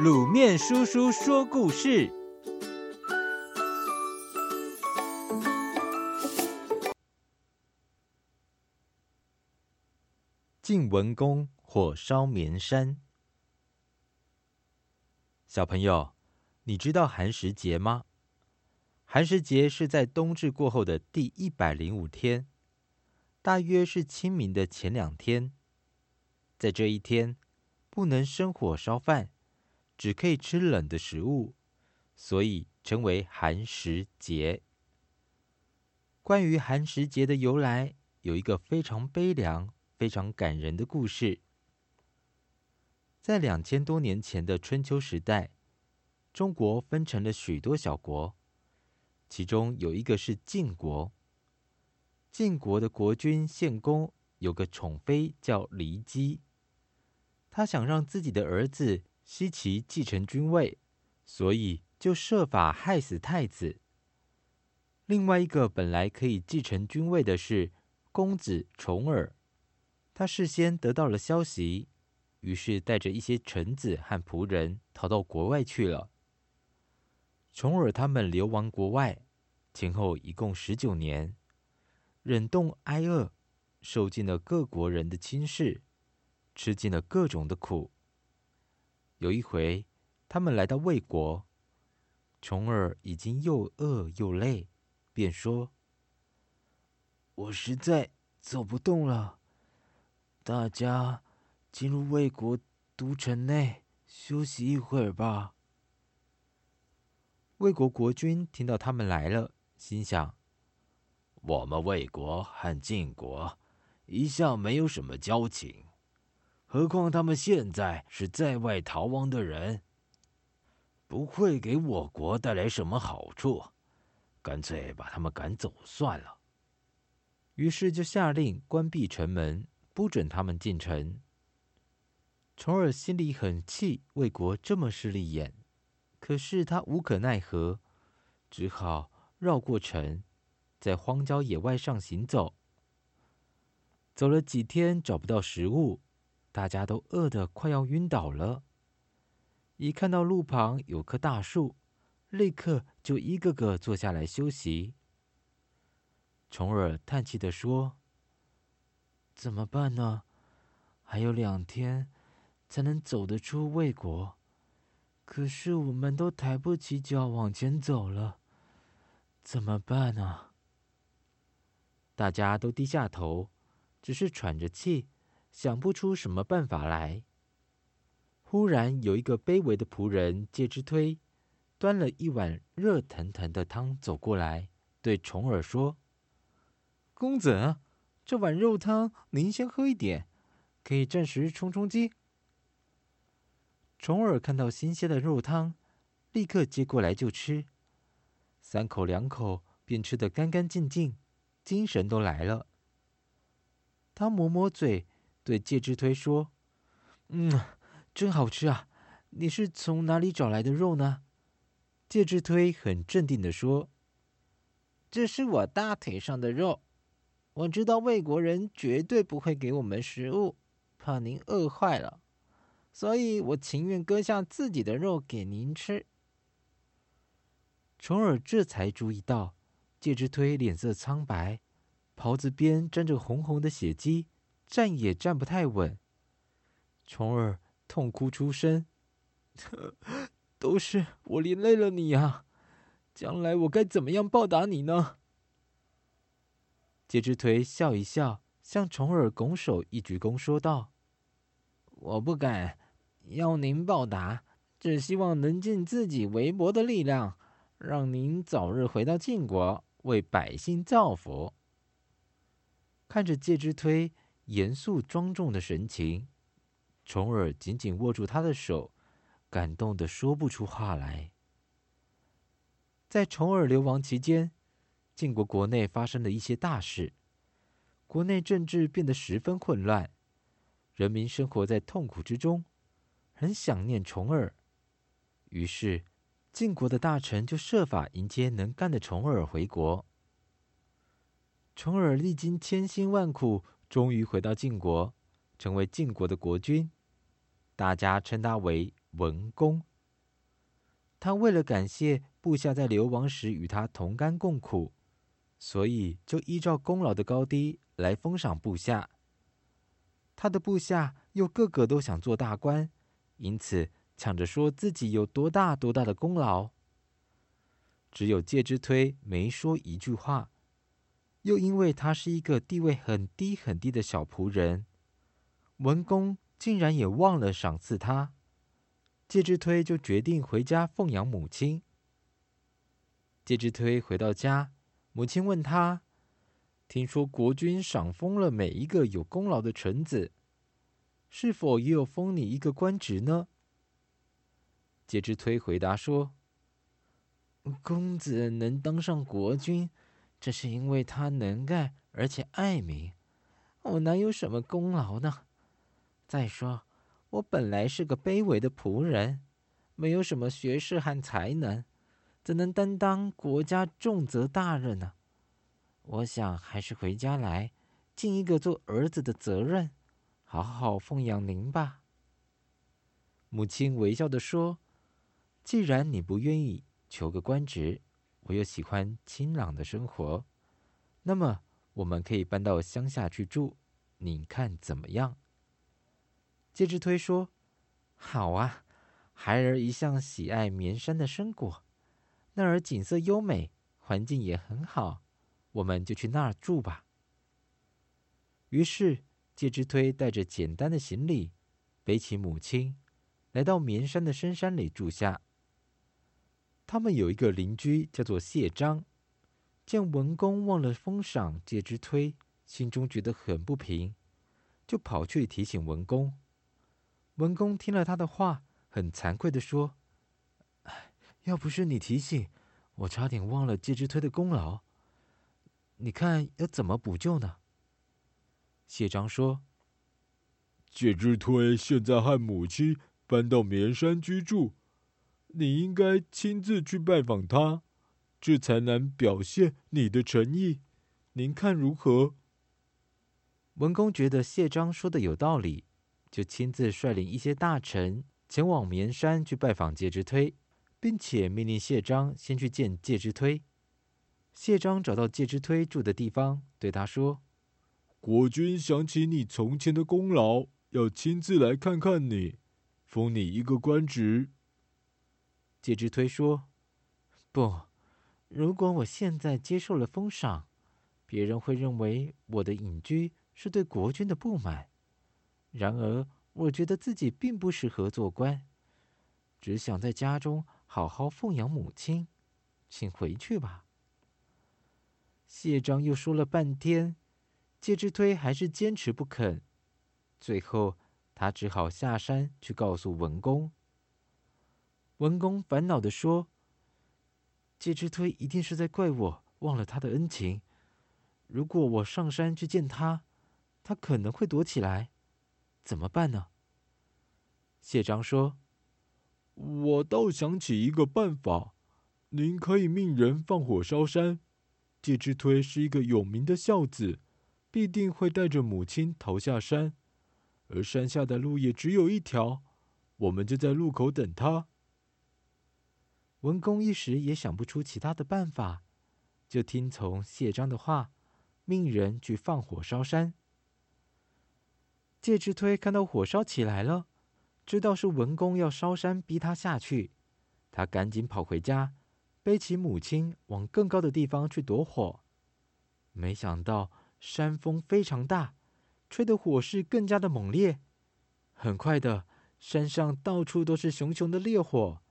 卤面叔叔说故事：晋文公火烧绵山。小朋友，你知道寒食节吗？寒食节是在冬至过后的第一百零五天，大约是清明的前两天。在这一天，不能生火烧饭。只可以吃冷的食物，所以称为寒食节。关于寒食节的由来，有一个非常悲凉、非常感人的故事。在两千多年前的春秋时代，中国分成了许多小国，其中有一个是晋国。晋国的国君献公有个宠妃叫骊姬，他想让自己的儿子。西岐继承君位，所以就设法害死太子。另外一个本来可以继承君位的是公子重耳，他事先得到了消息，于是带着一些臣子和仆人逃到国外去了。重耳他们流亡国外，前后一共十九年，忍冻挨饿，受尽了各国人的轻视，吃尽了各种的苦。有一回，他们来到魏国，重耳已经又饿又累，便说：“我实在走不动了，大家进入魏国都城内休息一会儿吧。”魏国国君听到他们来了，心想：“我们魏国和晋国一向没有什么交情。”何况他们现在是在外逃亡的人，不会给我国带来什么好处，干脆把他们赶走算了。于是就下令关闭城门，不准他们进城。重耳心里很气，魏国这么势利眼，可是他无可奈何，只好绕过城，在荒郊野外上行走。走了几天，找不到食物。大家都饿得快要晕倒了，一看到路旁有棵大树，立刻就一个个坐下来休息。重耳叹气地说：“怎么办呢？还有两天才能走得出魏国，可是我们都抬不起脚往前走了，怎么办呢？”大家都低下头，只是喘着气。想不出什么办法来。忽然有一个卑微的仆人介之推，端了一碗热腾腾的汤走过来，对重耳说：“公子，这碗肉汤您先喝一点，可以暂时充充饥。”重耳看到新鲜的肉汤，立刻接过来就吃，三口两口便吃得干干净净，精神都来了。他抹抹嘴。对介之推说：“嗯，真好吃啊！你是从哪里找来的肉呢？”介之推很镇定地说：“这是我大腿上的肉。我知道魏国人绝对不会给我们食物，怕您饿坏了，所以我情愿割下自己的肉给您吃。”重耳这才注意到，介之推脸色苍白，袍子边沾着红红的血迹。站也站不太稳，重耳痛哭出声：“ 都是我连累了你啊！将来我该怎么样报答你呢？”介之推笑一笑，向重耳拱手一鞠躬，说道：“我不敢要您报答，只希望能尽自己微薄的力量，让您早日回到晋国，为百姓造福。”看着介之推。严肃庄重的神情，重耳紧紧握住他的手，感动的说不出话来。在重耳流亡期间，晋国国内发生了一些大事，国内政治变得十分混乱，人民生活在痛苦之中，很想念重耳。于是，晋国的大臣就设法迎接能干的重耳回国。重耳历经千辛万苦。终于回到晋国，成为晋国的国君，大家称他为文公。他为了感谢部下在流亡时与他同甘共苦，所以就依照功劳的高低来封赏部下。他的部下又个个都想做大官，因此抢着说自己有多大多大的功劳。只有介之推没说一句话，又因为他是一个地位很低很低的小仆人，文公竟然也忘了赏赐他。介之推就决定回家奉养母亲。介之推回到家，母亲问他：“听说国君赏封了每一个有功劳的臣子，是否也有封你一个官职呢？”介之推回答说：“公子能当上国君，这是因为他能干而且爱民。我哪有什么功劳呢？再说。”我本来是个卑微的仆人，没有什么学识和才能，怎能担当国家重责大任呢？我想还是回家来尽一个做儿子的责任，好好奉养您吧。母亲微笑地说：“既然你不愿意求个官职，我又喜欢清朗的生活，那么我们可以搬到乡下去住，你看怎么样？”介之推说：“好啊，孩儿一向喜爱绵山的生果，那儿景色优美，环境也很好，我们就去那儿住吧。”于是，介之推带着简单的行李，背起母亲，来到绵山的深山里住下。他们有一个邻居叫做谢章，见文公忘了封赏介之推，心中觉得很不平，就跑去提醒文公。文公听了他的话，很惭愧地说：“哎，要不是你提醒，我差点忘了介之推的功劳。你看要怎么补救呢？”谢章说：“介之推现在和母亲搬到绵山居住，你应该亲自去拜访他，这才能表现你的诚意。您看如何？”文公觉得谢章说的有道理。就亲自率领一些大臣前往绵山去拜访介之推，并且命令谢章先去见介之推。谢章找到介之推住的地方，对他说：“国君想起你从前的功劳，要亲自来看看你，封你一个官职。”介之推说：“不，如果我现在接受了封赏，别人会认为我的隐居是对国君的不满。”然而，我觉得自己并不适合做官，只想在家中好好奉养母亲，请回去吧。谢章又说了半天，介之推还是坚持不肯。最后，他只好下山去告诉文公。文公烦恼地说：“介之推一定是在怪我忘了他的恩情。如果我上山去见他，他可能会躲起来。”怎么办呢？谢章说：“我倒想起一个办法，您可以命人放火烧山。介之推是一个有名的孝子，必定会带着母亲逃下山，而山下的路也只有一条，我们就在路口等他。”文公一时也想不出其他的办法，就听从谢章的话，命人去放火烧山。介之推看到火烧起来了，知道是文公要烧山逼他下去，他赶紧跑回家，背起母亲往更高的地方去躲火。没想到山风非常大，吹得火势更加的猛烈。很快的，山上到处都是熊熊的烈火。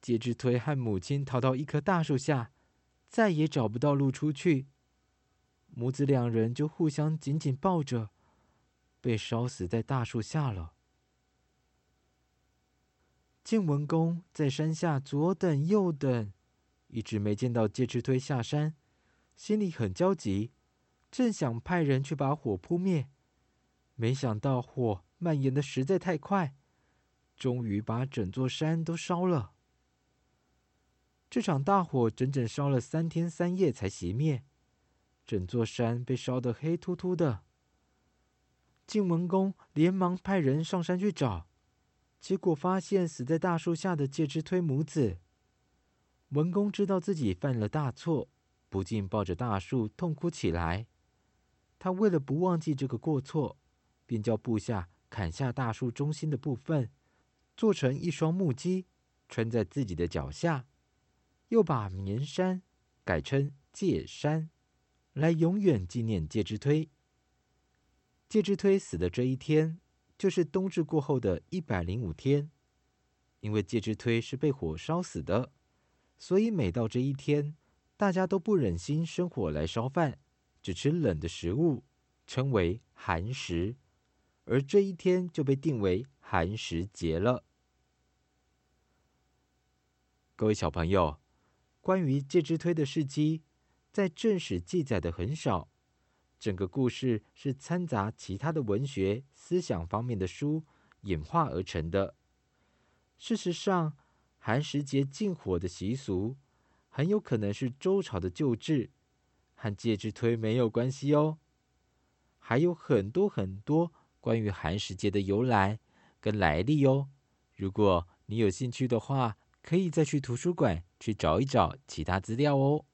介之推和母亲逃到一棵大树下，再也找不到路出去。母子两人就互相紧紧抱着。被烧死在大树下了。晋文公在山下左等右等，一直没见到介之推下山，心里很焦急，正想派人去把火扑灭，没想到火蔓延的实在太快，终于把整座山都烧了。这场大火整整烧了三天三夜才熄灭，整座山被烧得黑秃秃的。晋文公连忙派人上山去找，结果发现死在大树下的介之推母子。文公知道自己犯了大错，不禁抱着大树痛哭起来。他为了不忘记这个过错，便叫部下砍下大树中心的部分，做成一双木屐，穿在自己的脚下，又把绵山改称介山，来永远纪念介之推。介之推死的这一天，就是冬至过后的一百零五天。因为介之推是被火烧死的，所以每到这一天，大家都不忍心生火来烧饭。只吃冷的食物，称为寒食，而这一天就被定为寒食节了。各位小朋友，关于介之推的事迹，在正史记载的很少，整个故事是掺杂其他的文学思想方面的书演化而成的。事实上，寒食节禁火的习俗，很有可能是周朝的旧制。和介之推没有关系哦，还有很多很多关于寒食节的由来跟来历哦。如果你有兴趣的话，可以再去图书馆去找一找其他资料哦。